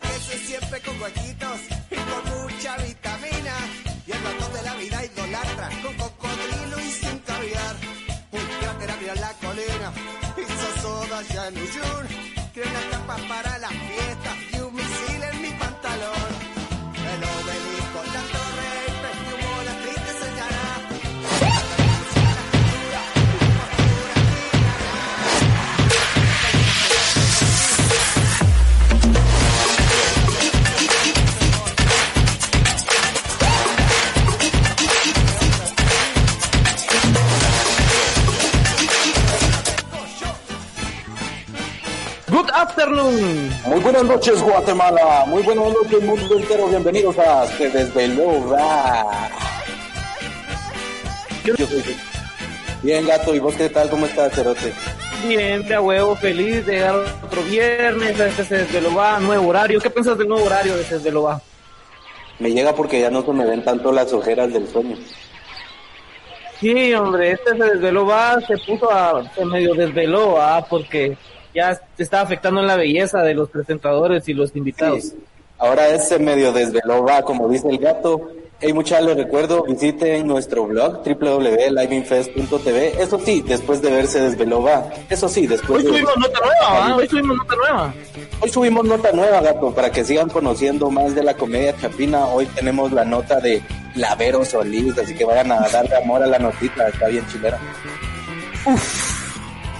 Queso siempre con huequitos y con mucha vitamina. Y el ratón de la vida idolatra con cocodrilo y sin caviar. Un cráter abrió la colina, hizo soda ya en Uyur. Creo una tapa para afternoon. Muy buenas noches, Guatemala. Muy buenas noches, mundo entero. Bienvenidos a Se Desveló. Yo soy- Bien, gato. ¿Y vos qué tal? ¿Cómo estás, Cerote? Bien, de a huevo, feliz de llegar otro viernes, este es desde lo va, nuevo horario. ¿Qué piensas del nuevo horario de lo va? Me llega porque ya no se me ven tanto las ojeras del sueño. Sí, hombre, este se va, se puso a, se medio desveló, ah, porque ya te estaba afectando en la belleza de los presentadores y los invitados. Sí. Ahora ese medio desveló, va, como dice el gato. Hey, muchachos, les recuerdo, visiten nuestro blog www.liveinfest.tv. Eso sí, después de verse desveló, va. Eso sí, después Hoy de... subimos nota nueva, hoy subimos nota nueva. Hoy subimos nota nueva, gato, para que sigan conociendo más de la comedia chapina. Hoy tenemos la nota de Lavero Solís, así que vayan a darle amor a la notita, está bien chilera.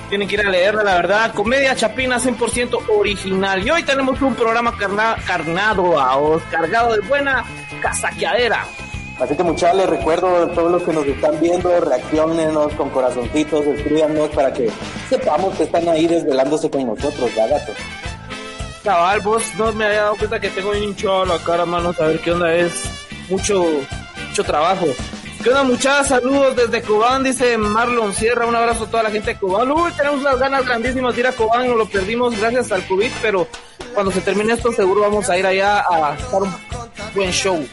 Tienen que ir a leerla, la verdad. Comedia Chapina 100% original. Y hoy tenemos un programa carna- carnado a os, cargado de buena casaqueadera. Así que muchachos, les recuerdo a todos los que nos están viendo, reaccionenos con corazoncitos, escríbanos para que sepamos que están ahí desvelándose con nosotros, ¿verdad, gato? Cabal, vos no me había dado cuenta que tengo bien hinchado la cara, mano. A ver qué onda es. Mucho, mucho trabajo. ¿Qué onda, muchachas? Saludos desde Cobán, dice Marlon Sierra. Un abrazo a toda la gente de Cobán. Uy, tenemos unas ganas grandísimas de ir a Cobán. Nos lo perdimos gracias al COVID, pero cuando se termine esto, seguro vamos a ir allá a dar un buen show.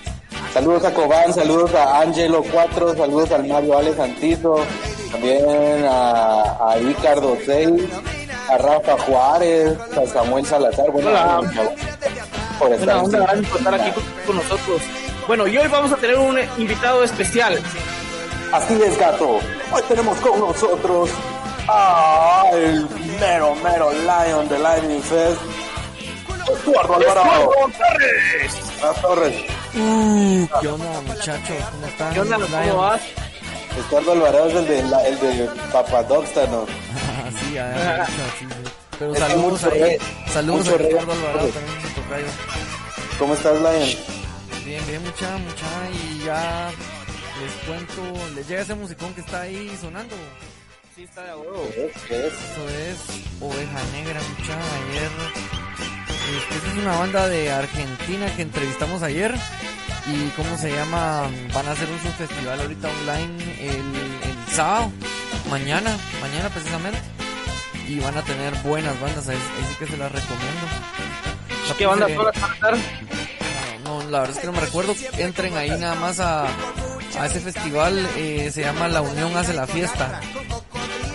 Saludos a Cobán, saludos a Angelo 4, saludos al Mario Ale Santizo, también a, a Ricardo 6, a Rafa Juárez, a Samuel Salazar. Bueno, Hola. por estar aquí con, con nosotros. Bueno, y hoy vamos a tener un invitado especial. Así es, gato. Hoy tenemos con nosotros a el mero, mero Lion de Lightning Fest, Eduardo Alvarado. Torres. Torres. ¿Qué onda, muchachos? ¿Cómo están? ¿Qué onda? ¿Cómo vas? Eduardo Alvarado es el de, la- el de Papadoxa, ¿no? Ah, sí, sí, sí. Pero Es saludos ahí. saludos a Ricardo Alvarado también. ¿Cómo estás, Lion? Bien, bien, mucha, mucha. Y ya les cuento, les llega ese musicón que está ahí sonando. Sí, está de huevo. ¿Qué es? ¿Qué es? Eso es Oveja Negra, mucha. Ayer. Esta es una banda de Argentina que entrevistamos ayer. Y cómo se llama, van a hacer un festival ahorita online el, el sábado, mañana, mañana precisamente. Y van a tener buenas bandas, ahí, ahí sí que se las recomiendo. ¿Qué banda van a cantar? No, la verdad es que no me recuerdo. Entren ahí nada más a, a ese festival. eh, se llama La Unión Hace la Fiesta.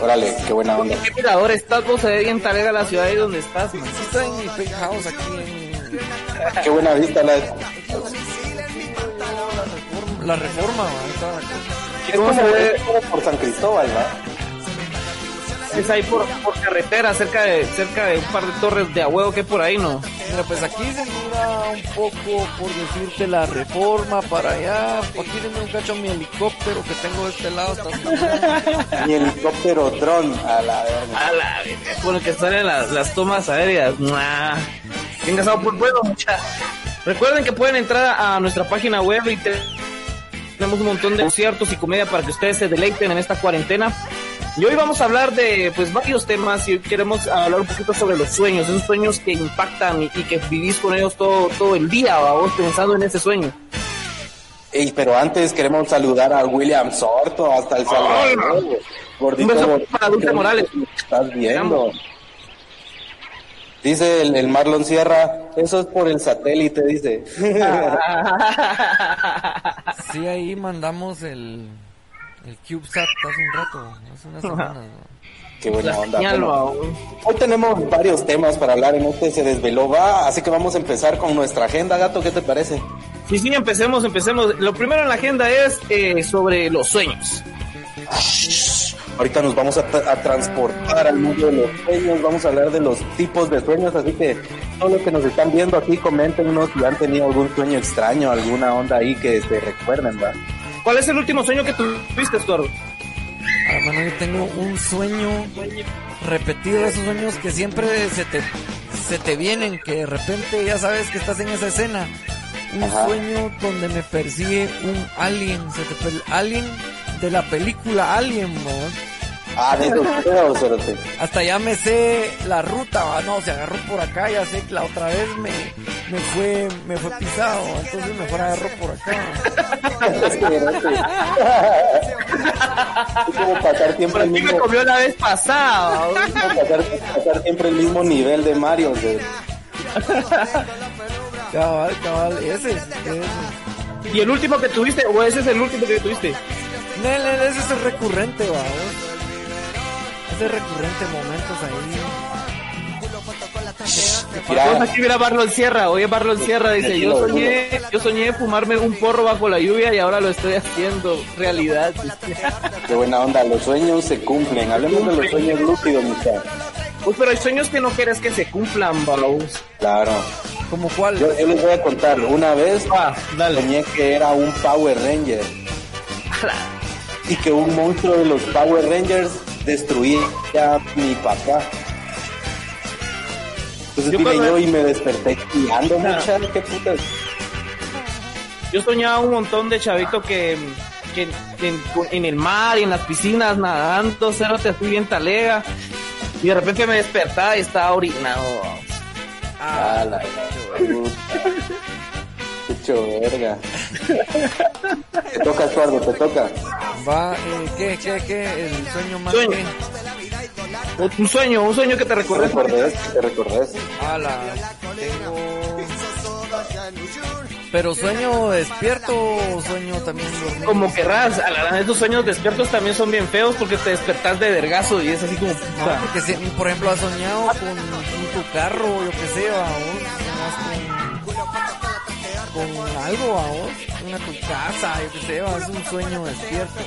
Órale, qué buena onda. ¿Qué mirador estás? Vos se ve bien talega la ciudad ahí donde estás, man. Sí, está en mi penthouse aquí en Qué buena vista la la Reforma. ahí está. Es como, es como por San Cristóbal, ¿no? Es ahí por, por carretera, cerca de cerca de un par de torres de a huevo que hay por ahí, ¿no? Mira, pues aquí se mira un poco, por decirte, la Reforma para allá. Aquí denme un cacho mi helicóptero que tengo de este lado. Está Mi helicóptero dron a la verga. A la verga, Con el que salen las, las tomas aéreas. Gastado por bueno, mucha. Recuerden que pueden entrar a nuestra página web y te- tenemos un montón de conciertos y comedia para que ustedes se deleiten en esta cuarentena. Y hoy vamos a hablar de pues varios temas y hoy queremos hablar un poquito sobre los sueños, esos sueños que impactan y, y que vivís con ellos todo, todo el día, vos pensando en ese sueño. Ey, pero antes queremos saludar a William Sorto hasta El Salvador. Gordito, Un beso gordito, para Dulce Morales. Estás viendo. Dice el, el Marlon Sierra, eso es por el satélite, dice. Sí, ahí mandamos el, el CubeSat hace un rato, hace unas semanas. ¿no? Qué buena La onda. Bueno, hoy tenemos varios temas para hablar en este Se Desveló Va, así que vamos a empezar con nuestra agenda, gato, ¿qué te parece? Sí, sí, empecemos, empecemos. Lo primero en la agenda es eh, sobre los sueños. Ahorita nos vamos a, a transportar al mundo de los sueños, vamos a hablar de los tipos de sueños, así que todos los que nos están viendo aquí, coméntenos si han tenido algún sueño extraño, alguna onda ahí que se recuerden, ¿va? ¿Cuál es el último sueño que tuviste, Eduardo? Ah, bueno, yo tengo un sueño repetido, esos sueños que siempre se te, se te vienen, que de repente ya sabes que estás en esa escena. Un Ajá. sueño donde me persigue un alien, se te alien de la película Alien, ¿no? Ah. Hasta ya me sé la ruta, ¿va? no, se agarró por acá, ya sé que la otra vez me, me fue, me fue pisado, entonces mejor agarró por acá. Es como pasar siempre el que me mismo, comió la vez pasada. pasar, pasar siempre el mismo nivel de Mario. Cabal, cabal, ese, ese. ¿Y el último que tuviste? ¿O ese es el último que tuviste? Ese es el recurrente, va. Ese recurrente, momentos ahí. Vamos aquí mira Barlon Sierra, oye Barlon Sierra dice, yo soñé, yo soñé fumarme un porro bajo la lluvia y ahora lo estoy haciendo realidad. qué buena onda, los sueños se cumplen. Hablemos de los sueños lúcidos, muchachos. Uy, pero hay sueños que no quieres que se cumplan, vamos. Claro. ¿Como cuál? Yo, yo les voy a contar, una vez Ah, dale. soñé que era un Power Ranger y que un monstruo de los Power Rangers destruía mi papá. Entonces Yo vine cuando- yo y me desperté guiando mucha, qué putas. Yo soñaba un montón de chavito que, que, que en, en el mar y en las piscinas nadando, cero te fui bien talega. Y de repente me despertaba y estaba orinado. Ah, la puta. Mucho verga. Te toca, Eduardo, te toca. Va, eh, ¿qué, qué, qué? El sueño más Sueño. que... Un sueño, un sueño que te Te recuerdes. recordés, te recordés. Ala, tengo... Pero sueño despierto o sueño también dormido. Como querrás, a la esos sueños despiertos también son bien feos porque te despertás de vergazo y es así como No, puta. porque si, por ejemplo, has soñado con, con tu carro, yo que sé, soñás con, algo, va, vos, una tu casa, yo que sé, va, es un sueño despierto.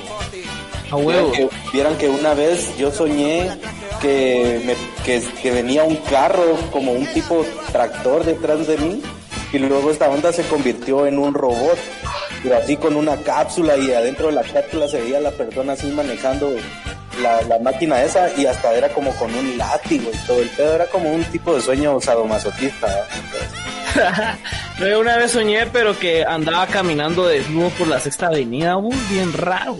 A huevo. Vieran que, vieran que una vez yo soñé que, me, que, que venía un carro como un tipo tractor detrás de mí y luego esta onda se convirtió en un robot, pero así con una cápsula y adentro de la cápsula se veía la persona así manejando la, la máquina esa y hasta era como con un látigo y todo el pedo, era como un tipo de sueño sadomasoquista. ¿verdad? Yo una vez soñé, pero que andaba caminando desnudo por la sexta avenida, uy, bien raro.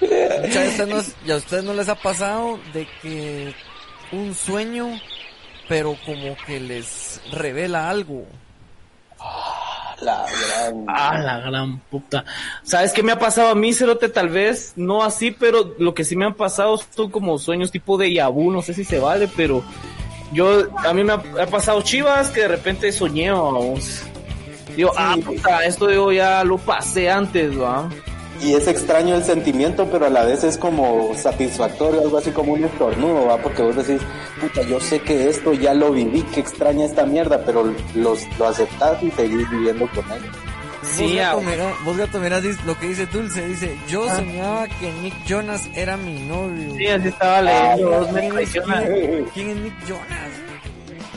no es- ¿Y a ustedes no les ha pasado de que un sueño, pero como que les revela algo? La gran... Ah, la gran puta. ¿Sabes qué me ha pasado a mí, Cerote? Tal vez no así, pero lo que sí me han pasado son como sueños tipo de Yabu, no sé si se vale, pero yo, a mí me ha, ha pasado chivas que de repente soñé, vamos. Digo, ah, puta, esto yo ya lo pasé antes, va. Y es extraño el sentimiento, pero a la vez es como satisfactorio, algo así como un estornudo, ¿va? Porque vos decís, puta, yo sé que esto ya lo viví, que extraña esta mierda, pero los, lo aceptás y seguís viviendo con él. Sí, vos, gato, ah. mira, vos, gato, mira dis- lo que dice Dulce, dice, yo soñaba que Nick Jonas era mi novio. Sí, así estaba leyendo, Ah, dos me ¿Quién es, quién- Nick Jonas?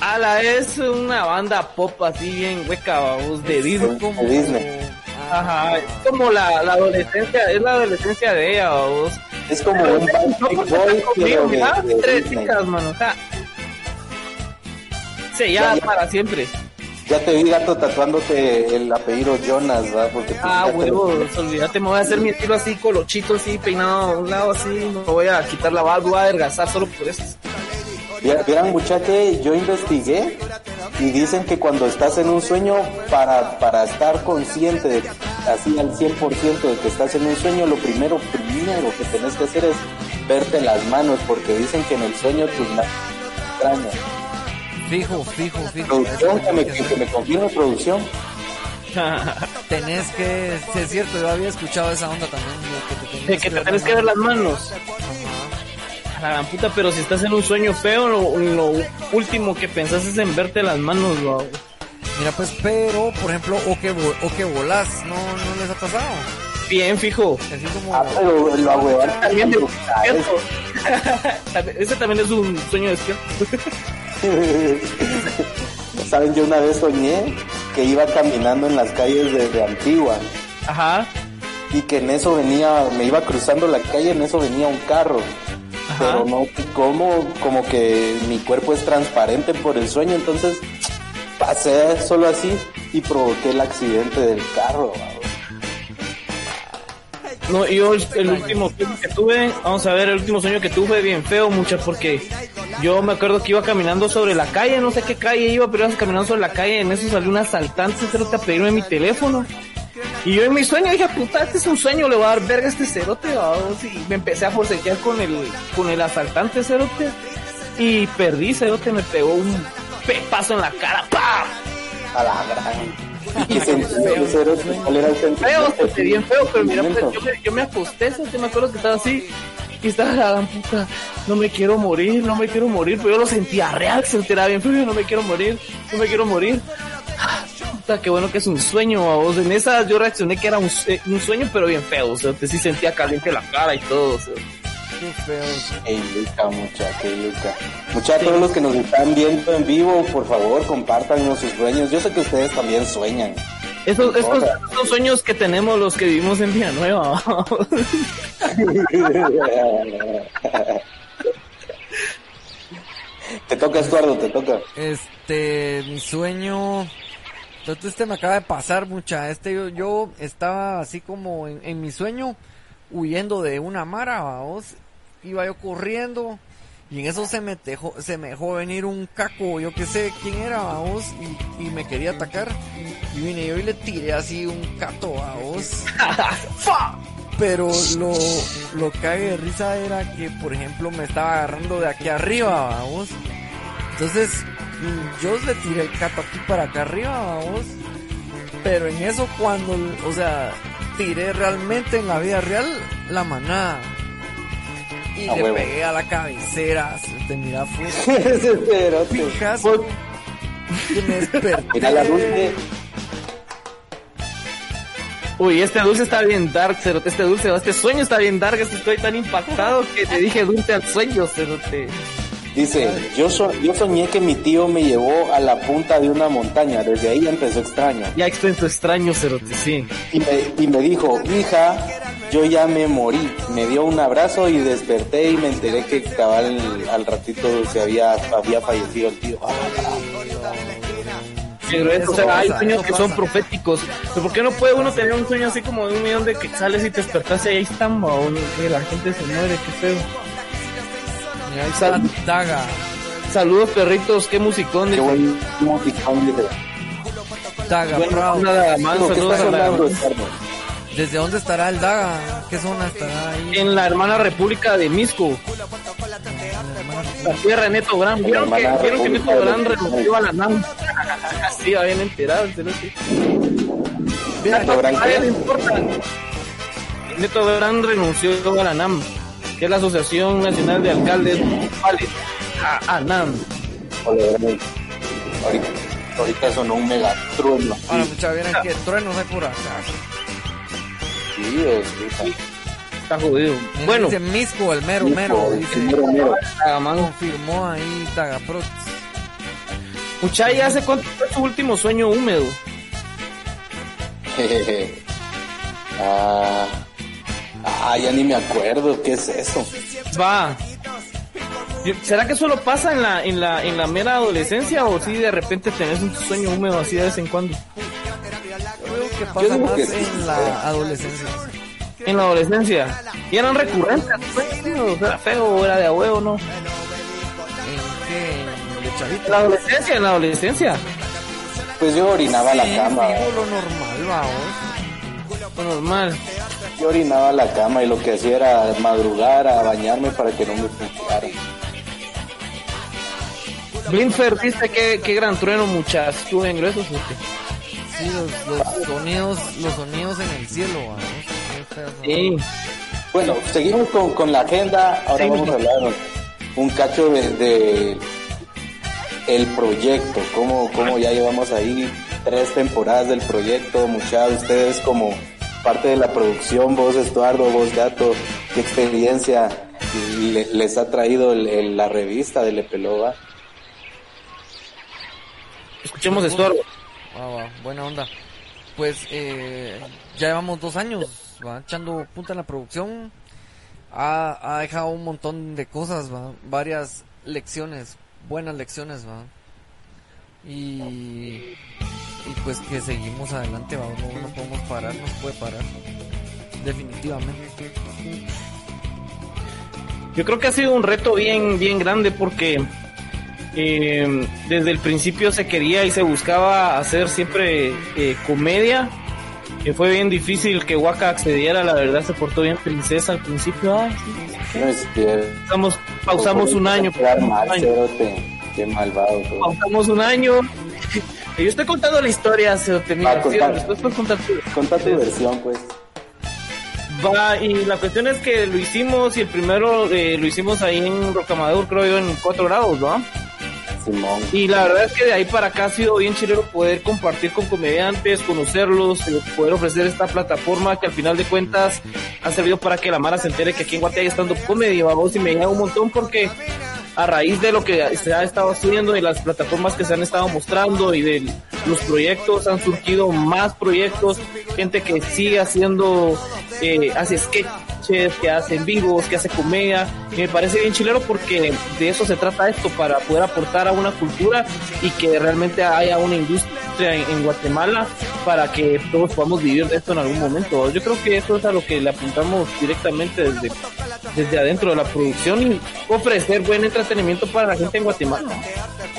Ala, es una banda pop así bien hueca, vamos, de Disney. Como... de Disney. Ah, Ajá, es como la, la adolescencia, es la adolescencia de ella, vamos. Es como un Backstreet Boy, pero de, de tres Disney. chicas, mano. o sea, Sellada Ya, ya. para siempre. Ya te vi, gato, tatuándote el apellido Jonas, ¿verdad? Porque Ah, ya te- olvídate, me voy a hacer mi estilo así, colochito, así, peinado a un lado así, me voy a quitar la barba, voy a adelgazar solo por eso. Vier- Vieran, muchacho, yo investigué y dicen que cuando estás en un sueño, para, para estar consciente, de, así al 100% de que estás en un sueño, lo primero, primero que tenés que hacer es verte las manos, porque dicen que en el sueño tus manos se extrañan. Fijo, fijo, fijo. Producción, que me, tenés que que me confirme, producción. Tenés que, sí, es cierto, yo había escuchado esa onda también. de que te tenés De que te tienes que ver las manos. A la gran puta, pero si estás en un sueño feo, lo, lo último que pensás es en verte las manos, ¿no? Mira, pues, pero, por ejemplo, o que, o que volás, ¿no, no les ha pasado? Bien, fijo. Así como... Ah, pero lo ahuevan También de Ah, eso. Ese también es un sueño despierto. Saben, yo una vez soñé que iba caminando en las calles de, de Antigua Ajá. y que en eso venía, me iba cruzando la calle, en eso venía un carro. Pero no, como, como que mi cuerpo es transparente por el sueño, entonces pasé solo así y provoqué el accidente del carro. No, yo el, último sueño que tuve, vamos a ver, el último sueño que tuve bien feo, mucha, porque yo me acuerdo que iba caminando sobre la calle, no sé qué calle iba, pero iba caminando sobre la calle, en eso salió un asaltante, cerote a pedirme mi teléfono. Y yo en mi sueño dije, puta, este es un sueño, le voy a dar verga a este cerote. Y me empecé a forcejear con el, con el asaltante cerote. Y perdí, cerote, me pegó un pepazo en la cara, ¡pam! A la. Y sentí el cero, ¿cuál era feo, bien feo, pero mira, pues, yo, me, yo me acosté, ¿sí? me acuerdo que estaba así, y estaba la gran puta, no me quiero morir, no me quiero morir, pero yo lo sentía real, se enteraba bien feo, no me quiero morir, no me quiero morir. Ah, Puta, qué bueno que es un sueño, a vos. En esa yo reaccioné que era un, sue- un sueño, pero bien feo, o sea, te sí sentía caliente la cara y todo, o sea. Qué feo. Ey, Luca, mucha, qué Luca. Mucha, todos los que nos están viendo en vivo, por favor, compártanos sus sueños. Yo sé que ustedes también sueñan. Esos, estos son sueños que tenemos los que vivimos en Villanueva. te toca, Estuardo, te toca. Este, mi sueño. Entonces este me acaba de pasar mucha. Este yo, yo estaba así como en, en mi sueño huyendo de una mara, vos. Iba yo corriendo y en eso se me dejó, se me dejó venir un caco, yo que sé quién era, vos, y, y me quería atacar. Y vine yo y le tiré así un cato a vos. Pero lo, lo cague de risa era que, por ejemplo, me estaba agarrando de aquí arriba, vamos. Entonces, yo le tiré el cato aquí para acá arriba, vamos. Pero en eso cuando, o sea, tiré realmente en la vida real la manada. Y A le huevo. pegué a la cabecera, se te mira fue pijazo. Que me desperté. Mira la dulce. Uy, este dulce está bien dark, cerote, este dulce, este sueño está bien dark, este estoy tan impactado que te dije dulce al sueño, cerote. Dice, yo, so- yo soñé que mi tío me llevó a la punta de una montaña. Desde ahí empezó extraño. Ya extenso extraño, cerote, sí. Y me, y me dijo, hija, yo ya me morí. Me dio un abrazo y desperté y me enteré que cabal al ratito se había, había fallecido el tío. Pero eso, o sea, hay sueños que son proféticos. Pero ¿por qué no puede uno tener un sueño así como de un millón de quetzales y te despertas y ahí están, que la gente se muere, qué feo. Mira, ahí está Daga. Saludos perritos, qué musicón. Qué buen musicón. Daga, Bueno, nada más, No, ¿Qué saludos a la-? ¿Desde dónde estará el Daga? ¿Qué zona estará ahí? en la hermana república de Misco. La tierra de Neto Brand. ¿Vieron que, ¿vieron que Neto Misco. renunció a la NAM? sí, va bien enterado, Neto importa. Neto Brand renunció a la NAM, que es la Asociación Nacional de Alcaldes Municipales. A, a NAM. Ahorita, ahorita sonó un megatrueno. Ahora, mucha vieran que truenos hay por acá. Está jodido. Mira, Bueno, Dice Misco, el mero mero. Dice, el mero, mero. Confirmó ahí Tagaprox. Muchacha, ¿hace cuánto fue su último sueño húmedo? Jejeje. ah, ah, ya ni me acuerdo. ¿Qué es eso? Va. ¿Será que solo pasa en la, en la, en la mera adolescencia o si de repente tenés un sueño húmedo así de vez en cuando? Que pasa digo más que sí. en la adolescencia. En la adolescencia. Y eran recurrentes. pues, Era feo, era de a huevo, ¿no? ¿En qué? ¿En de chavito? En la adolescencia, en la adolescencia. Pues yo orinaba la cama. Digo lo normal, vamos. Lo normal. Yo orinaba la cama y lo que hacía era madrugar a bañarme para que no me pusiera. Blinfer dice que, qué gran trueno, muchas. Estuvo bien grueso, ¿sí? Sí, los, los sonidos, los sonidos en el cielo. Sí. Bueno, seguimos con, con la agenda. Ahora Sí. vamos a hablar un cacho de, de el proyecto. Cómo, cómo ya llevamos ahí tres temporadas del proyecto. Muchas de ustedes como parte de la producción, vos Estuardo, vos Gato, qué experiencia le- les ha traído el- el- la revista de Lepelova. Escuchemos esto. Va, va, buena onda. Pues eh, ya llevamos dos años, va echando punta en la producción. Ha, ha dejado un montón de cosas, va, varias lecciones, buenas lecciones, va. Y, y pues que seguimos adelante, no, podemos parar, no se puede parar. Definitivamente. Yo creo que ha sido un reto bien, bien grande porque eh, desde el principio se quería y se buscaba hacer siempre eh, comedia. Que fue bien difícil que Waka accediera, la verdad se portó bien princesa al principio. Ay, sí, No es cierto. Pausamos, pausamos un año. Mal, un año. cerote. Qué malvado. todo. Pausamos un año. Yo estoy contando la historia, se puedes contar tu versión, pues. Va, y la cuestión es que lo hicimos y el primero eh, lo hicimos ahí en Rocamadour, creo yo, en 4 grados, ¿no? Y la verdad es que de ahí para acá ha sido bien chilero poder compartir con comediantes, conocerlos, eh, poder ofrecer esta plataforma que al final de cuentas ha servido para que la Mara se entere que aquí en Guate hay estando comedy, vamos, y me llega un montón porque a raíz de lo que se ha estado haciendo, de las plataformas que se han estado mostrando y de los proyectos, han surgido más proyectos, gente que sigue haciendo, eh, hace sketches, que hace en vivos, que hace comedia, y me parece bien chilero porque de eso se trata esto, para poder aportar a una cultura y que realmente haya una industria en, en Guatemala para que todos podamos vivir de esto en algún momento. Yo creo que eso es a lo que le apuntamos directamente desde, desde adentro de la producción y ofrecer buen entretenimiento para la gente en Guatemala.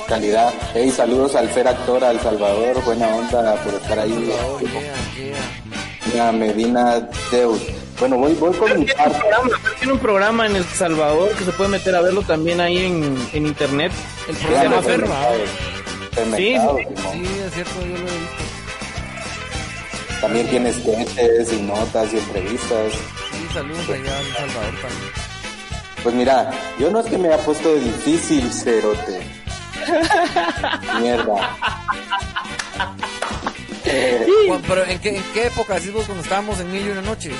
calidad. Hey, saludos al Fer Actor, al Salvador, buena onda por estar ahí. Oh, yeah, yeah. A Medina Deus. Bueno, voy, voy con mi Tiene un, parte. programa, tiene un programa en El Salvador que se puede meter a verlo también ahí en, en internet. El programa Vean, Ferma. Sí. Sí, es cierto, yo lo he visto. También tiene sketches y notas y entrevistas. Sí, saludos allá en Salvador también. Pues mira, yo no es que me haya puesto de difícil, cerote. Mierda. Eh, Bueno, pero ¿en qué, ¿en qué época decís vos cuando estábamos en Mil y Una Noches?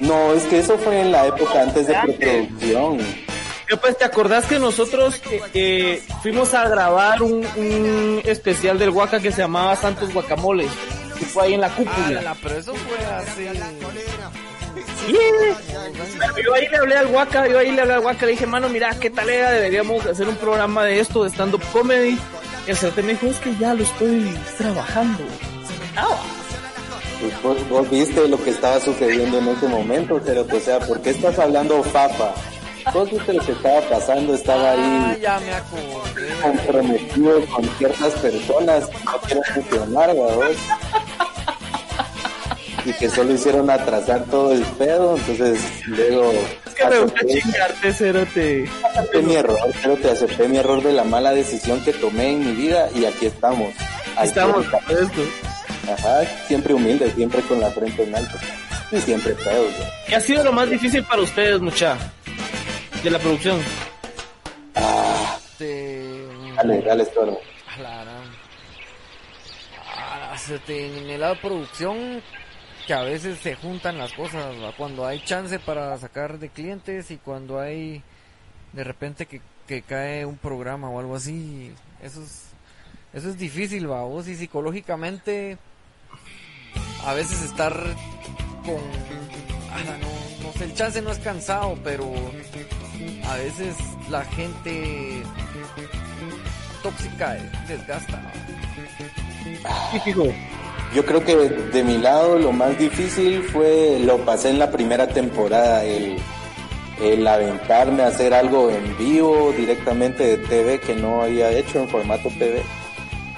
No, es que eso fue en la época antes de preproducción. Yo, pues, ¿te acordás que nosotros eh, eh, fuimos a grabar un, un especial del Huaca que se llamaba Santos Guacamoles? Que fue ahí en la cúpula. Pero eso fue hace... Yeah. Yo ahí le hablé al Huaca, yo ahí le hablé al Huaca, le dije, mano, mira, ¿qué tal era? Deberíamos hacer un programa de esto, de stand-up comedy. Y el cerote me dijo, es que ya lo estoy trabajando. Ah, Pues vos, vos viste lo que estaba sucediendo en ese momento, cerote. O sea, ¿por qué estás hablando fafa? Vos viste lo que estaba pasando, estaba Ah, ahí ya me acordé. comprometido con ciertas personas que no quieren funcionar, ¿verdad? Y que solo hicieron atrasar todo el pedo, entonces luego es que me gusta acepté, chingarte, cerote. acepté mi error, que acepté mi error de la mala decisión que tomé en mi vida y aquí estamos. Ahí Estamos está. Ajá, siempre humilde, siempre con la frente en alto. Y siempre pedo, güey. ¿Qué ha sido lo más difícil para ustedes, mucha? De la producción. Ah, Este... dale, dale, Toro. Ah, se te- en el lado de producción, que a veces se juntan las cosas, ¿va? cuando hay chance para sacar de clientes y cuando hay de repente que, que cae un programa o algo así, eso es, eso es difícil, va, vos y psicológicamente a veces estar con, no el chance no es cansado, pero a veces la gente tóxica desgasta. Yo creo que de mi lado lo más difícil fue, lo pasé en la primera temporada, el, el aventarme a hacer algo en vivo directamente de TV que no había hecho en formato TV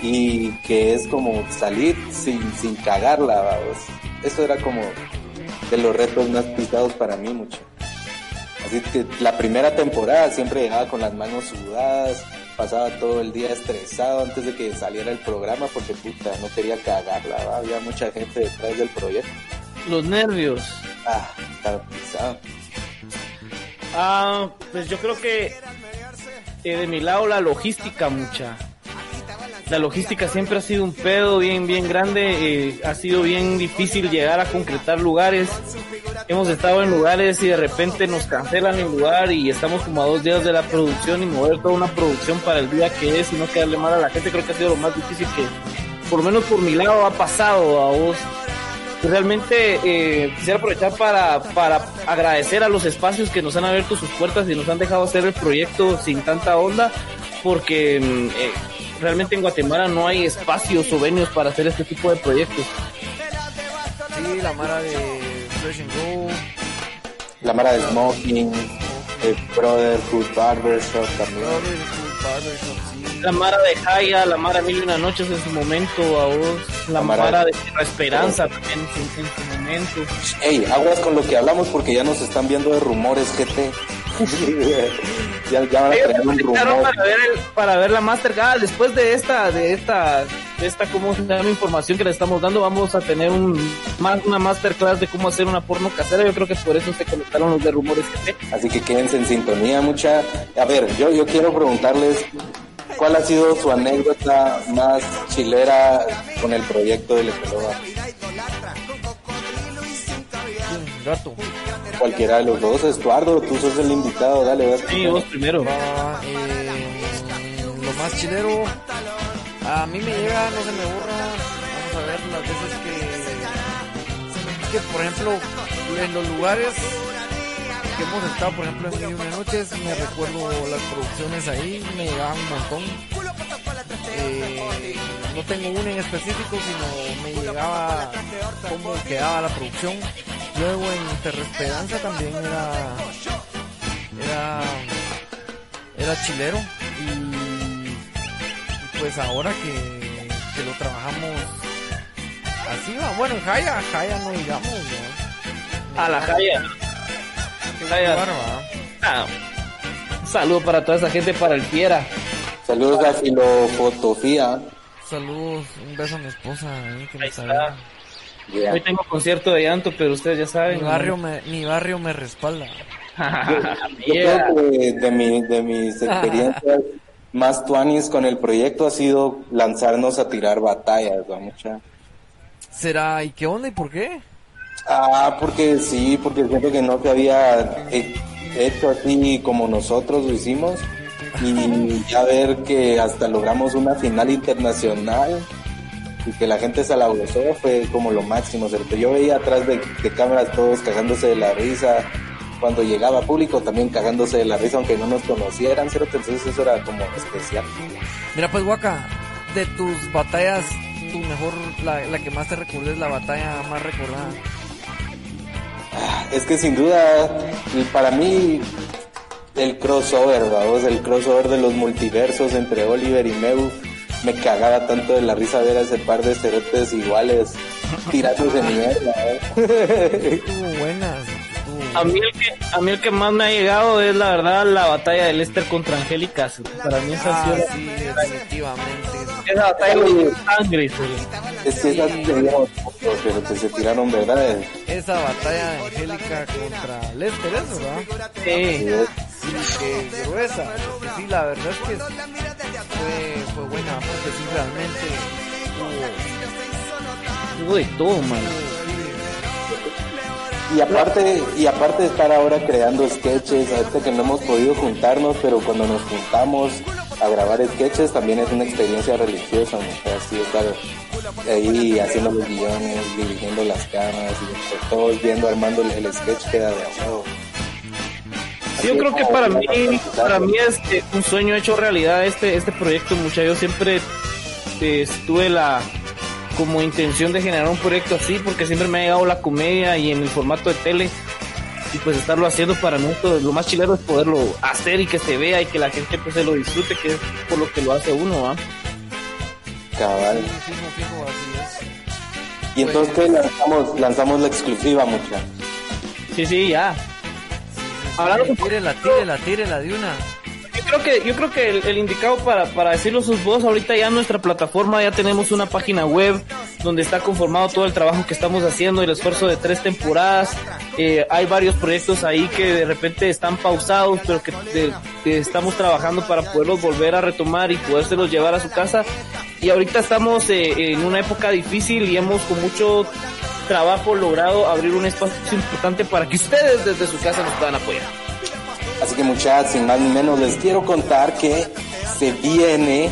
y que es como salir sin, sin cagarla, vamos. Eso era como de los retos más pisados para mí mucho. Así que la primera temporada siempre llegaba con las manos sudadas, pasaba todo el día estresado antes de que saliera el programa porque puta, no quería cagarla, ¿va? había mucha gente detrás del proyecto. Los nervios. Ah, estaba pisado. Ah, pues yo creo que eh, de mi lado la logística mucha. La logística siempre ha sido un pedo bien, bien grande. eh, ha sido bien difícil llegar a concretar lugares. Hemos estado en lugares y de repente nos cancelan el lugar y estamos como a dos días de la producción y mover toda una producción para el día que es y no quedarle mal a la gente. Creo que ha sido lo más difícil que, por lo menos por mi lado, ha pasado a vos. Realmente eh, quisiera aprovechar para, para agradecer a los espacios que nos han abierto sus puertas y nos han dejado hacer el proyecto sin tanta onda, porque mm, eh, realmente en Guatemala no hay espacios o venues para hacer este tipo de proyectos. Sí, la mara de Fresh and Go. La Mara de Smoking, el Brotherhood Barbershop también. Brother, Food Barbershop, sí. La Mara de Jaya, la Mara Mil y Una Noches en su momento, a vos, la, La Mara, Mara- de Tierra Esperanza también en su, en su momento. Ey, aguas con lo que hablamos porque ya nos están viendo de rumores, GT. Ya, ya van a Ellos traer un se conectaron rumor. para ver, el- para ver la Mastercard. Después de esta, de esta, de esta, ¿cómo se llama? Información que le estamos dando, vamos a tener un, más, una masterclass de cómo hacer una porno casera. Yo creo que por eso se conectaron los de rumores que Así que quédense en sintonía, mucha. A ver, yo, yo quiero preguntarles cuál ha sido su anécdota más chilera con el proyecto de Espeloba. Un gato. Cualquiera de los dos, Estuardo, tú sos el invitado, dale, vas. Sí, vos primero. Eh, lo más chilero. A mí me llega, no se me borra. Vamos a ver las veces que. Que por ejemplo, en los lugares que hemos estado, por ejemplo, en Una Noches, me recuerdo las producciones ahí, me llegaban un montón. Eh, no tengo una en específico, sino me llegaba cómo quedaba la producción. Luego en Terra Esperanza también era era era chilero y, pues ahora que, que lo trabajamos así va bueno en Jaya Jaya no digamos ¿no? A la Jaya. Jaya. Ah, un saludo para toda esa gente, para el Piera. Saludos a Filofotofía. saludos un beso a mi esposa ahí, que me está. Yeah. Hoy tengo concierto de llanto, pero ustedes ya saben. mi barrio me mi barrio me respalda Yo Yeah. creo que de, mi, de mis experiencias más tuanis con el proyecto ha sido lanzarnos a tirar batallas, ¿va, mucha? será y qué onda y por qué Ah, porque sí, porque siento que no se había he- hecho así como nosotros lo hicimos y ya ver que hasta logramos una final internacional y que la gente se la gozó fue como lo máximo, ¿cierto? Yo veía atrás de, de cámaras todos cagándose de la risa, cuando llegaba público también cagándose de la risa aunque no nos conocieran, ¿cierto? Entonces eso era como especial. mira pues Waka de tus batallas tu mejor la, la que más te recuerda es la batalla más recordada Es que sin duda, para mí, el crossover, vamos, el crossover de los multiversos entre Oliver y Meu, me cagaba tanto de la risa ver a ese par de cerotes iguales tirándose mierda. ¿eh? estuvo buena estuvo A mí, el que, a mí el que más me ha llegado es la verdad la batalla de Lester contra Angélica. Para mí esa Ah, sí, definitivamente. esa batalla de sangre. sí. Es que esas pero que se tiraron, ¿verdad? Esa batalla de Angélica contra Lester, ¿eso, ¿verdad? Sí. Sí, que gruesa. Sí, la verdad es que fue, fue buena, porque sí, realmente hubo- Hubo de todo, man. Y aparte, y aparte de estar ahora creando sketches, ahorita que no hemos podido juntarnos, pero cuando nos juntamos a grabar sketches también es una experiencia religiosa, ¿no? O sea, sí, estar ahí haciendo los guiones, dirigiendo las cámaras y todos viendo, armando el, el sketch queda de nuevo. Yo creo que para mí, para mí es eh, un sueño hecho realidad este, este proyecto, mucha. Yo siempre eh, tuve la como intención de generar un proyecto así, porque siempre me ha llegado la comedia y en el formato de tele, y pues estarlo haciendo para mí, pues, lo más chileno es poderlo hacer y que se vea y que la gente pues se lo disfrute, que es por lo que lo hace uno, ¿va? Cabal. Sí, fijo, fijo, así es. Y entonces ¿qué? lanzamos, lanzamos la exclusiva, mucha. Sí, sí, ya. Hablando Tírela, tírela, tírela de una. Yo creo que, yo creo que el, el indicado para, para decirlo sus voz, ahorita ya en nuestra plataforma ya tenemos una página web donde está conformado todo el trabajo que estamos haciendo, el esfuerzo de tres temporadas. Eh, hay varios proyectos ahí que de repente están pausados, pero que, de- que estamos trabajando para poderlos volver a retomar y podérselos llevar a su casa. Y ahorita estamos eh, en una época difícil y hemos con mucho trabajo logrado abrir un espacio importante para que ustedes desde su casa nos puedan apoyar. Así que muchachos, sin más ni menos, les quiero contar que se viene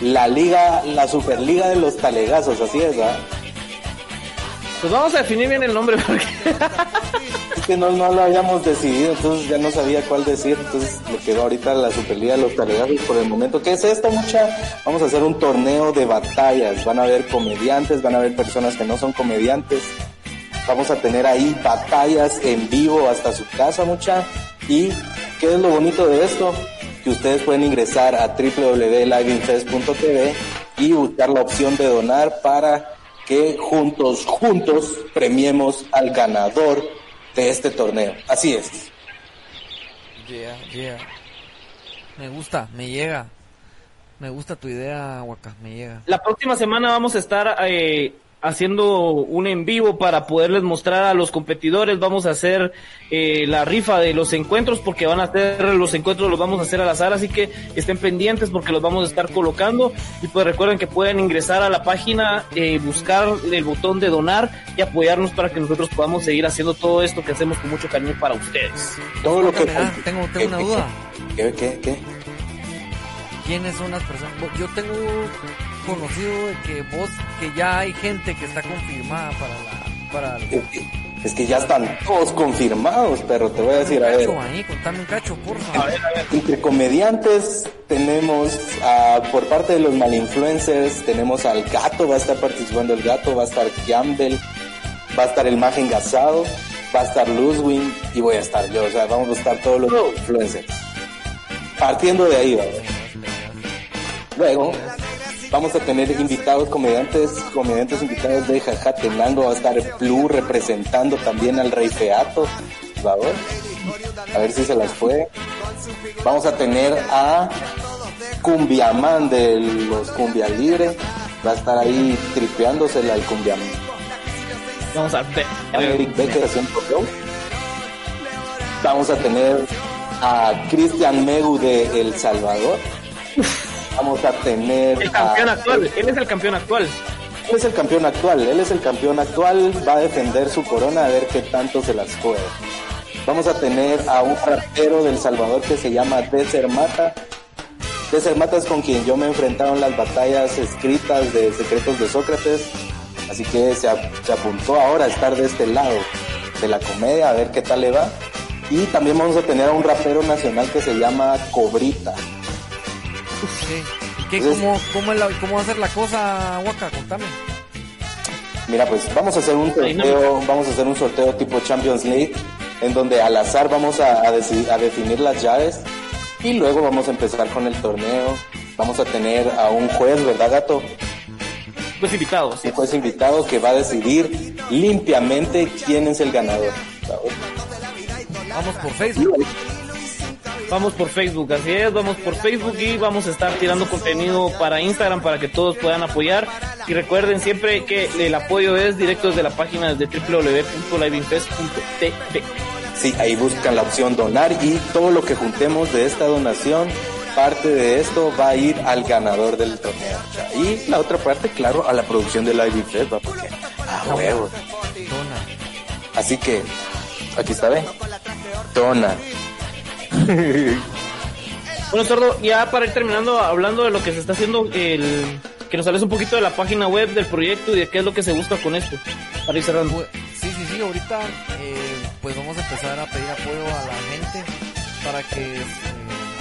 la liga, la superliga de los talegazos, así es, ¿verdad? Pues vamos a definir bien el nombre porque... Es que no, lo habíamos decidido, entonces ya no sabía cuál decir, entonces me quedó ahorita la Superliga de los Talegazos por el momento. ¿Qué es esto, mucha? Vamos a hacer un torneo de batallas, van a haber comediantes, van a haber personas que no son comediantes, vamos a tener ahí batallas en vivo hasta su casa, mucha. ¿Y qué es lo bonito de esto? Que ustedes pueden ingresar a www.liveinfest.tv y buscar la opción de donar para que juntos, juntos premiemos al ganador de este torneo. Así es. Yeah, yeah. Me gusta, me llega. Me gusta tu idea, Waka, me llega. La próxima semana vamos a estar eh, haciendo un en vivo para poderles mostrar a los competidores. Vamos a hacer eh, la rifa de los encuentros porque van a hacer los encuentros, los vamos a hacer al azar. Así que estén pendientes porque los vamos a estar colocando. Y pues recuerden que pueden ingresar a la página, eh, buscar el botón de donar y apoyarnos para que nosotros podamos seguir haciendo todo esto que hacemos con mucho cariño para ustedes. Todo lo que... Mira, tengo, tengo una ¿Qué- duda. ¿Qué, qué, qué? ¿Quiénes son las personas? Yo tengo conocido de que vos, que ya hay gente que está confirmada para la, para Es que- Es que ya están todos confirmados, pero te voy a decir, a ver, cacho ahí, contame un cacho, porfa. entre comediantes tenemos ah, por parte de los malinfluencers, tenemos al gato, va a estar participando el gato, va a estar Campbell, va a estar el Magen Gasado, va a estar Luzwin y voy a estar yo, o sea, vamos a estar todos los influencers. Partiendo de ahí, ¿verdad? Luego, vamos a tener invitados comediantes, comediantes invitados de Jajatenango, va a estar Blue representando también al Rey Feato, ¿verdad? A ver si se las fue. Vamos a tener a Cumbiaman de los Cumbia Libre, va a estar ahí tripeándosela al Cumbiaman. Vamos a ver. Eric Becker haciendo show. Vamos a tener a Cristian Megu de El Salvador. Vamos a tener El campeón a- actual, él es el campeón actual. Él es el campeón actual, él es el campeón actual, va a defender su corona a ver qué tanto se las juega. Vamos a tener a un rapero del Salvador que se llama Deser Mata. Deser Mata es con quien yo me he enfrentado en las batallas escritas de Secretos de Sócrates, así que se, ap- se apuntó ahora a estar de este lado de la comedia, a ver qué tal le va. Y también vamos a tener a un rapero nacional que se llama Cobrita. ¿Qué? ¿Y qué? Entonces- ¿Cómo, cómo, la- ¿Cómo va a ser la cosa, Waka? Contame. Mira, pues vamos a hacer un sorteo, vamos a hacer un sorteo tipo Champions League, en donde al azar vamos a, a definir las llaves y luego vamos a empezar con el torneo. Vamos a tener a un juez, ¿verdad, gato? Pues invitados. Un juez invitado que va a decidir limpiamente quién es el ganador. Vamos por Facebook. Vamos por Facebook, así es, vamos por Facebook y vamos a estar tirando contenido para Instagram para que todos puedan apoyar. Y recuerden siempre que el apoyo es directo desde la página de www.liveinfest.tv. Sí, ahí buscan la opción donar y todo lo que juntemos de esta donación, parte de esto va a ir al ganador del torneo. Y la otra parte, claro, a la producción de Live Fest, ¿va? porque a huevos. Dona. Así que, aquí está, ve. Dona. Bueno, Sordo, ya para ir terminando, hablando de lo que se está haciendo, el que nos hables un poquito de la página web del proyecto y de qué es lo que se busca con esto. Para ir cerrando. Pues, sí, sí, sí, ahorita eh, pues vamos a empezar a pedir apoyo a la gente para que eh,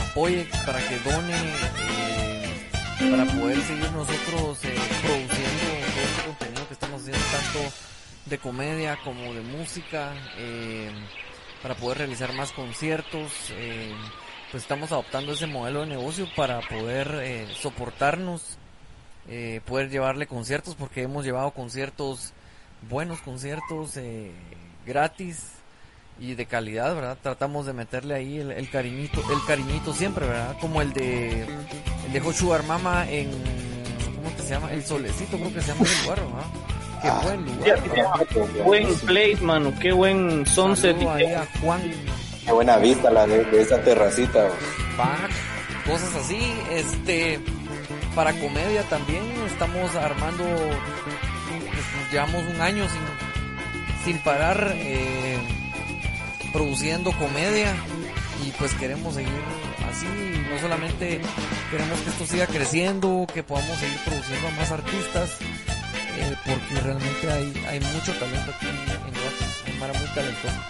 apoye, para que done, eh, para poder seguir nosotros produciendo todo este contenido que estamos haciendo, tanto de comedia como de música, para poder realizar más conciertos. eh, pues estamos adoptando ese modelo de negocio para poder eh, soportarnos, eh, poder llevarle conciertos, porque hemos llevado conciertos, buenos conciertos, eh, gratis y de calidad, ¿verdad? Tratamos de meterle ahí el, cariñito, el cariñito siempre, ¿verdad? Como el de, el de Hot Sugar Mama en, ¿cómo que se llama? El Solecito, creo que se llama el lugar, ¿verdad? Qué Ah, buen lugar. Ya, buen plate, mano. Qué buen sunset. Juan Qué buena vista la de, de esa terracita. cosas así, este, para comedia también estamos armando, pues, llevamos un año sin, sin parar eh, produciendo comedia y pues queremos seguir así, no solamente queremos que esto siga creciendo, que podamos seguir produciendo a más artistas, eh, porque realmente hay, hay mucho talento aquí en Guatemala, hay Mara muy talentosa.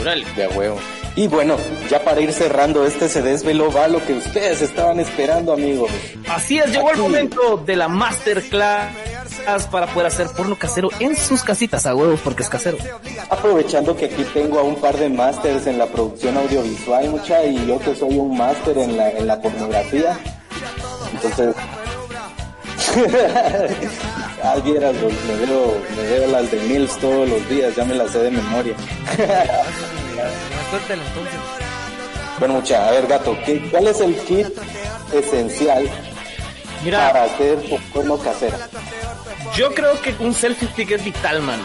Órale. De a huevo. Y bueno, ya para ir cerrando, este se desveló, va lo que ustedes estaban esperando, amigos. Así es, llegó el momento de la masterclass para poder hacer porno casero en sus casitas a huevos porque es casero. Aprovechando que aquí tengo a un par de másters en la producción audiovisual, mucha, y yo que soy un máster en la, en la pornografía. Entonces, ah, vieras, me veo, me veo las de Mills todos los días, ya me las sé de memoria. Entonces. Bueno, mucha, a ver, gato, ¿qué, ¿cuál es el kit esencial Mira, para hacer porno casera? yo creo que un selfie stick es vital, man.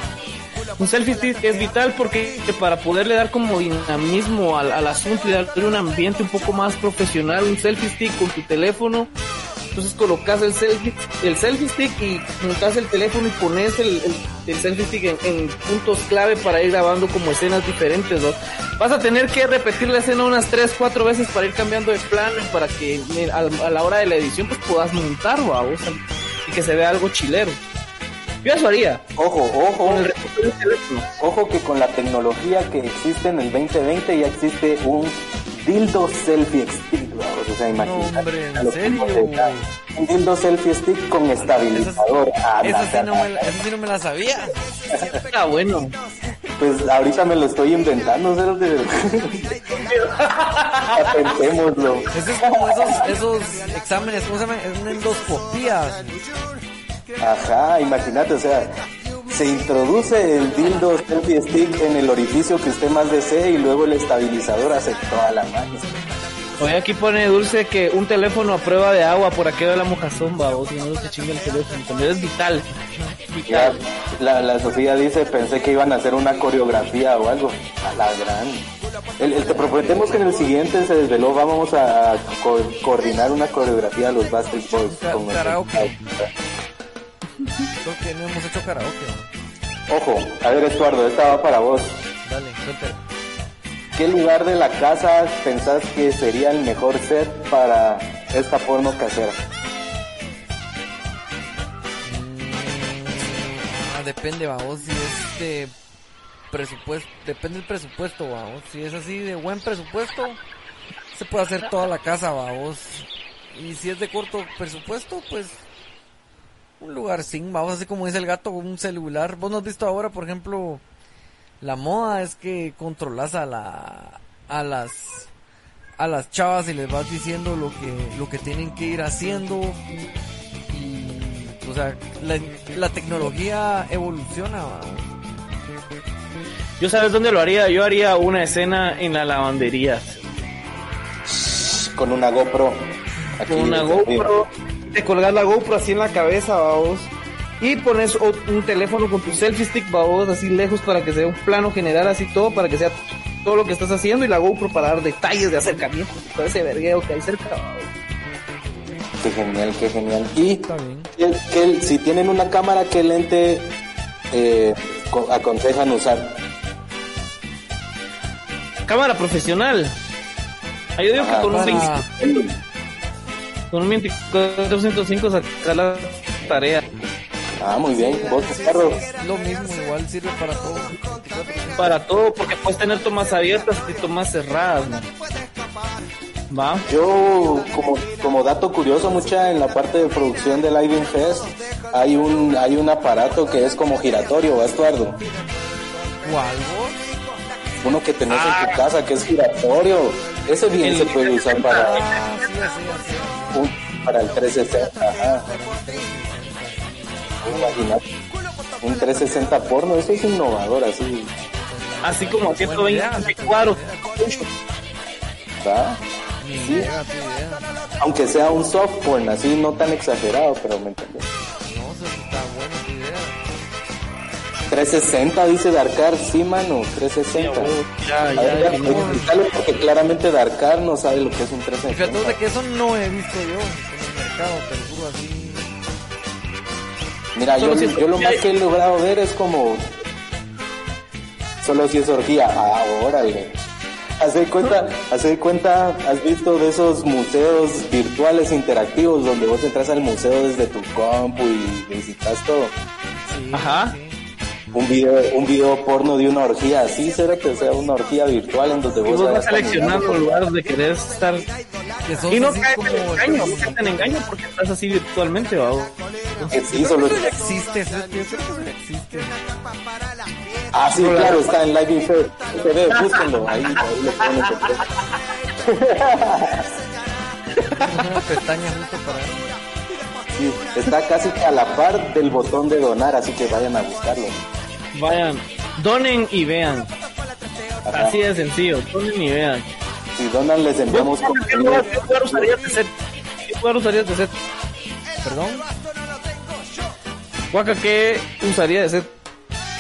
Un selfie stick es vital porque para poderle dar como dinamismo al, al asunto y darle un ambiente un poco más profesional, un selfie stick con tu teléfono. Entonces colocas el selfie, el selfie stick y montas el teléfono y pones el, el- el selfie stick en, en puntos clave para ir grabando como escenas diferentes, ¿no? Vas a tener que repetir la escena unas 3, 4 veces para ir cambiando de plano para que a, la hora de la edición pues puedas montar, ¿va? O sea, y que se vea algo chilero. Yo eso haría. Ojo, ojo, Con el ojo que con la tecnología que existe en el 2020 ya existe un dildo selfie stick, vamos, o sea, imagínate. hombre, ¿en a lo que serio? sería Un dildo selfie stick con estabilizador. Ah, Esa la sí, no sí no me la sabía. Ah, bueno. Pues ahorita me lo estoy inventando, ¿sabes? De... Atentémoslo. Eso es como esos, esos exámenes, ¿cómo se llama? Es una endoscopía. Ajá, imagínate, o sea, se introduce el dildo selfie stick en el orificio que usted más desee y luego el estabilizador hace toda la magia. Oye, aquí pone Dulce que un teléfono a prueba de agua por aquello de la mojazón, va, o si no se chinga el teléfono. También es vital. Ya, Vital. la, la Sofía dice, pensé que iban a hacer una coreografía o algo. A la gran. El, el- te prometemos que en el siguiente se desveló, vamos a co- coordinar una coreografía a los Bastard Boys. Con. Creo que no hemos hecho karaoke. ¿no? Ojo, a ver Estuardo, esta va para vos. Dale, suéltala. ¿Qué lugar de la casa pensás que sería el mejor set para esta porno casera? Mm, ah, depende, vamos, si es de presupuesto, depende del presupuesto, vamos. Si es así de buen presupuesto, se puede hacer toda la casa, vamos. Y si es de corto presupuesto, pues un lugar sin, vamos, así como dice el gato, un celular. Vos no has visto ahora, por ejemplo, la moda es que controlas a la, a las, a las chavas y les vas diciendo lo que, lo que tienen que ir haciendo y, o sea, la, la tecnología evoluciona. Yo sabes dónde lo haría. Yo haría una escena en la lavandería. Con una GoPro. Aquí Con una arriba. Te colgas la GoPro así en la cabeza, vamos. Y pones un teléfono con tu selfie stick, vamos, así lejos para que sea un plano general, así todo, para que sea todo lo que estás haciendo. Y la GoPro para dar detalles de acercamiento. Todo ese vergueo que hay cerca, vamos. Qué genial, qué genial. Y Está bien. ¿qué- qué- si tienen una cámara, ¿qué lente eh, co- aconsejan usar? Cámara profesional. Yo digo que con un para- 20. Con un 2405 sacar la tarea. Ah, muy bien. ¿Vos, Carlos? Lo mismo, igual sirve para todo. Para todo, porque puedes tener tomas abiertas y tomas cerradas, ¿no? Va. Yo, como, como dato curioso, mucha en la parte de producción del Live Fest, hay un, hay un aparato que es como giratorio, ¿va, Estuardo? ¿Cuál vos? Uno que tenés en tu casa que es giratorio. Ese bien se puede usar para, Ah, sí. Para el 360. Ajá. Imagínate. Un 360 porno, eso es innovador, así. Así como Buena 120 idea. cuadros. tu idea. Aunque sea un soft porn, así no tan exagerado, pero me entendés. 360 dice Darkar, sí, mano, 360. Ya, A ya, ver, ya, ya, explícalo, porque claramente Darkar no sabe lo que es un Y fíjate 360. de que eso no he visto yo en el mercado, te lo juro así. Mira, yo, si lo más que he logrado ver es como... Solo si es orgía. Ah, órale. Haz de cuenta, haz de cuenta, has visto de esos museos virtuales interactivos donde vos entras al museo desde tu compu y visitas todo. Sí, Ajá. sí. Un video, un video porno de una orgía así, será que sea una orgía virtual en donde vos vos vas seleccionando caminando. el lugar donde querés estar. Y no caes como... en engaño, no caes en engaño porque estás así virtualmente, ¿va? Que sí, solo existe, existe. Ah, sí, claro, está en Live Info. TV, búsquenlo, ahí, ahí lo pueden encontrar. Una pestaña justo para eso. Sí, está casi que a la par del botón de donar, así que vayan a buscarlo. Vayan, donen y vean. Ajá. Así de sencillo, donen y vean. Si donan, les enviamos ¿Qué contenido. lugar, qué usarías de set? ¿Qué lugar usarías de set? ¿Perdón? Guaca, ¿qué usaría de set?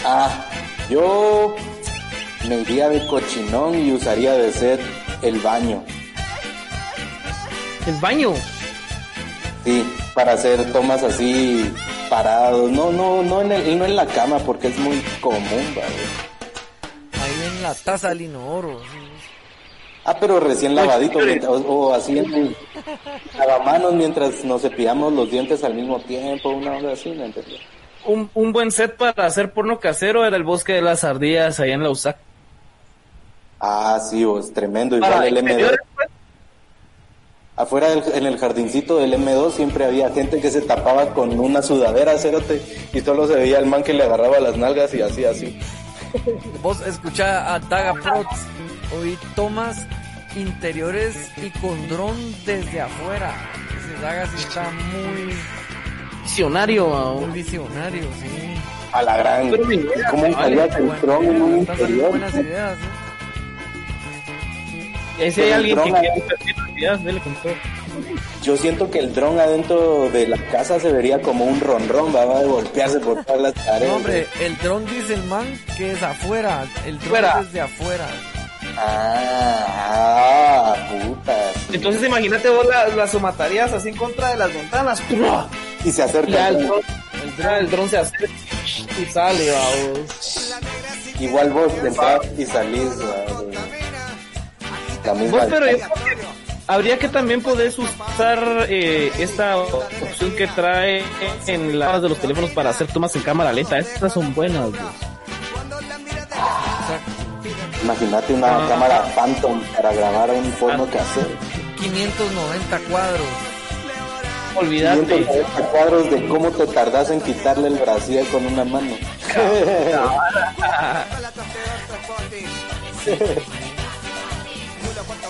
Ah, yo me iría de cochinón y usaría de ser el baño. El baño. Sí, para hacer tomas así parados. No, no, no en, el, no en la cama porque es muy común, ¿vale? Ahí en la taza del inodoro. sí. Ah, pero recién lavadito, mientras- o, o así en el lavamanos mientras nos cepillamos los dientes al mismo tiempo, una onda así, ¿me entiendes? Un, un buen set para hacer porno casero era el bosque de las ardillas allá en la USAC. Ah, sí, es tremendo. Igual Para el M2. interiores, pues, Afuera del- en el jardincito del M2 siempre había gente que se tapaba con una sudadera, cerote, y solo se veía el man que le agarraba las nalgas y así, así. Vos escucha a Daga Prots. Hoy tomas interiores y con dron desde afuera. Ese Daga sí está muy, visionario. muy visionario, sí. A la gran. Pero mi idea, ¿Cómo vale, salía el Buena tron en un idea, están saliendo interior? buenas ideas, ¿eh? Y ahí si hay alguien que quiere dele con todo. Yo siento que el dron adentro de la casa se vería como un ronrón, va, va a golpearse por todas las paredes. No, hombre, el dron dice el man que es afuera. El dron es desde afuera. Ah, ah, puta. sí. Entonces imagínate vos las la somatarías así en contra de las ventanas. Y se Y acerca. ya el dron, el dron, el dron se acerca y sale, vamos. Igual vos entras y salís. va, Vos, pero yo que habría que también poder usar eh, esta opción que trae en las de los teléfonos para hacer tomas en cámara lenta. Estas son buenas. Imagínate una Ah. cámara Phantom para grabar un porno Ah. casero. 590 cuadros. Olvídate. 140 cuadros de cómo te tardas en quitarle el brasier con una mano.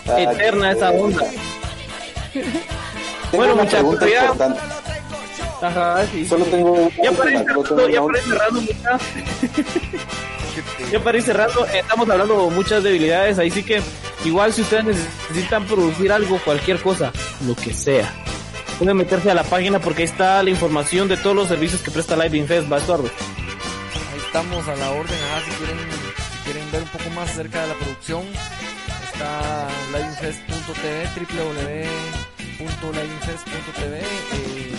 Ah, Eterna esa onda. Tengo Bueno, muchachos. Ajá, sí. Solo tengo Ya para ir cerrando, ya para ir cerrando, ya para ir cerrando, estamos hablando de muchas debilidades, ahí sí que igual si ustedes necesitan producir algo, cualquier cosa, lo que sea, pueden meterse a la página porque ahí está la información de todos los servicios que presta Live Infest, va Eduardo. Ahí estamos a la orden. Ajá, si quieren, si quieren ver un poco más acerca de la producción, está liveinfest.tv, www.liveinfest.tv. Eh,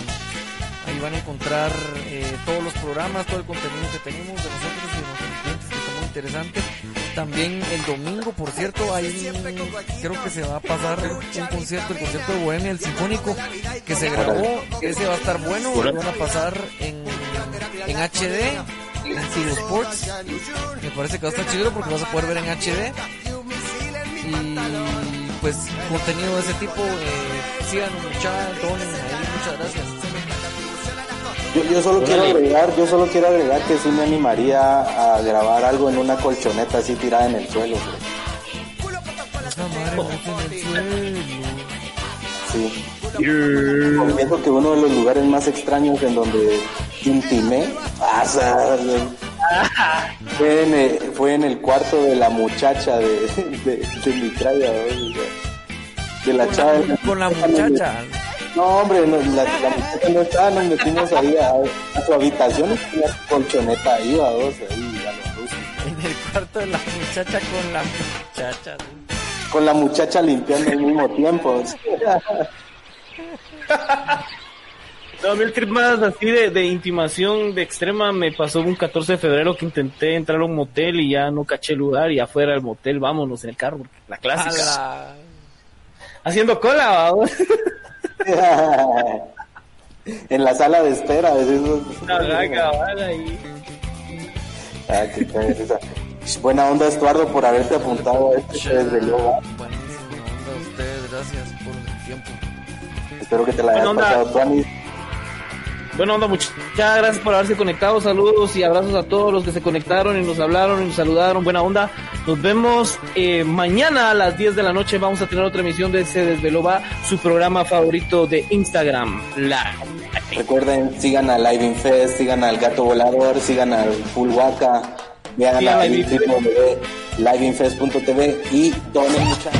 ahí van a encontrar eh, todos los programas, todo el contenido que tenemos de nosotros y de nuestros clientes que estamos interesante. También el domingo, por cierto, hay creo que se va a pasar un concierto, el concierto de Bohemia, el Sinfónico, que se grabó, ese va a estar bueno, lo van a pasar en, en HD, en Tigo Sports. Me parece que va a estar chido porque vas a poder ver en HD. Pues contenido de ese tipo, eh, sigan muchachos, ahí, muchas gracias. Yo, yo solo quiero agregar, yo solo quiero agregar que sí me animaría a grabar algo en una colchoneta así tirada en el suelo. bro. Sí. Pienso que uno de los lugares más extraños en donde intimé pasa, fue, en el, fue en el cuarto de la muchacha de, de, de mi traya, de la Con chava. la, con la muchacha. No, hombre, no, la, la muchacha no estaba, nos metimos ahí a, a su habitación y tenía colchoneta ahí, a dos, ahí, a los rusos. En el cuarto de la muchacha con la muchacha. Con la muchacha limpiando al mismo tiempo. No, a mí el trip más así de, de intimación de extrema me pasó un 14 de febrero que intenté entrar a un motel y ya no caché lugar y afuera del motel, vámonos en el carro, la clásica. Ala. Haciendo cola, vamos. en la sala de espera. ahí. Ah, qué pereza. Buena onda, Estuardo, por haberte apuntado a este desde luego. Buenísimo, onda a ustedes, gracias por el tiempo. Espero que te la hayas pasado, Tuanis. Bueno, onda, muchas gracias por haberse conectado. Saludos y abrazos a todos los que se conectaron y nos hablaron y nos saludaron. Buena onda. Nos vemos eh, mañana a las 10 de la noche. Vamos a tener otra emisión de Se Desveló Va, su programa favorito de Instagram Live. Recuerden, sigan a Live in Fest, sigan al Gato Volador, sigan al Full Waka, vean Sigan a www.liveinfest.tv y donen mucha.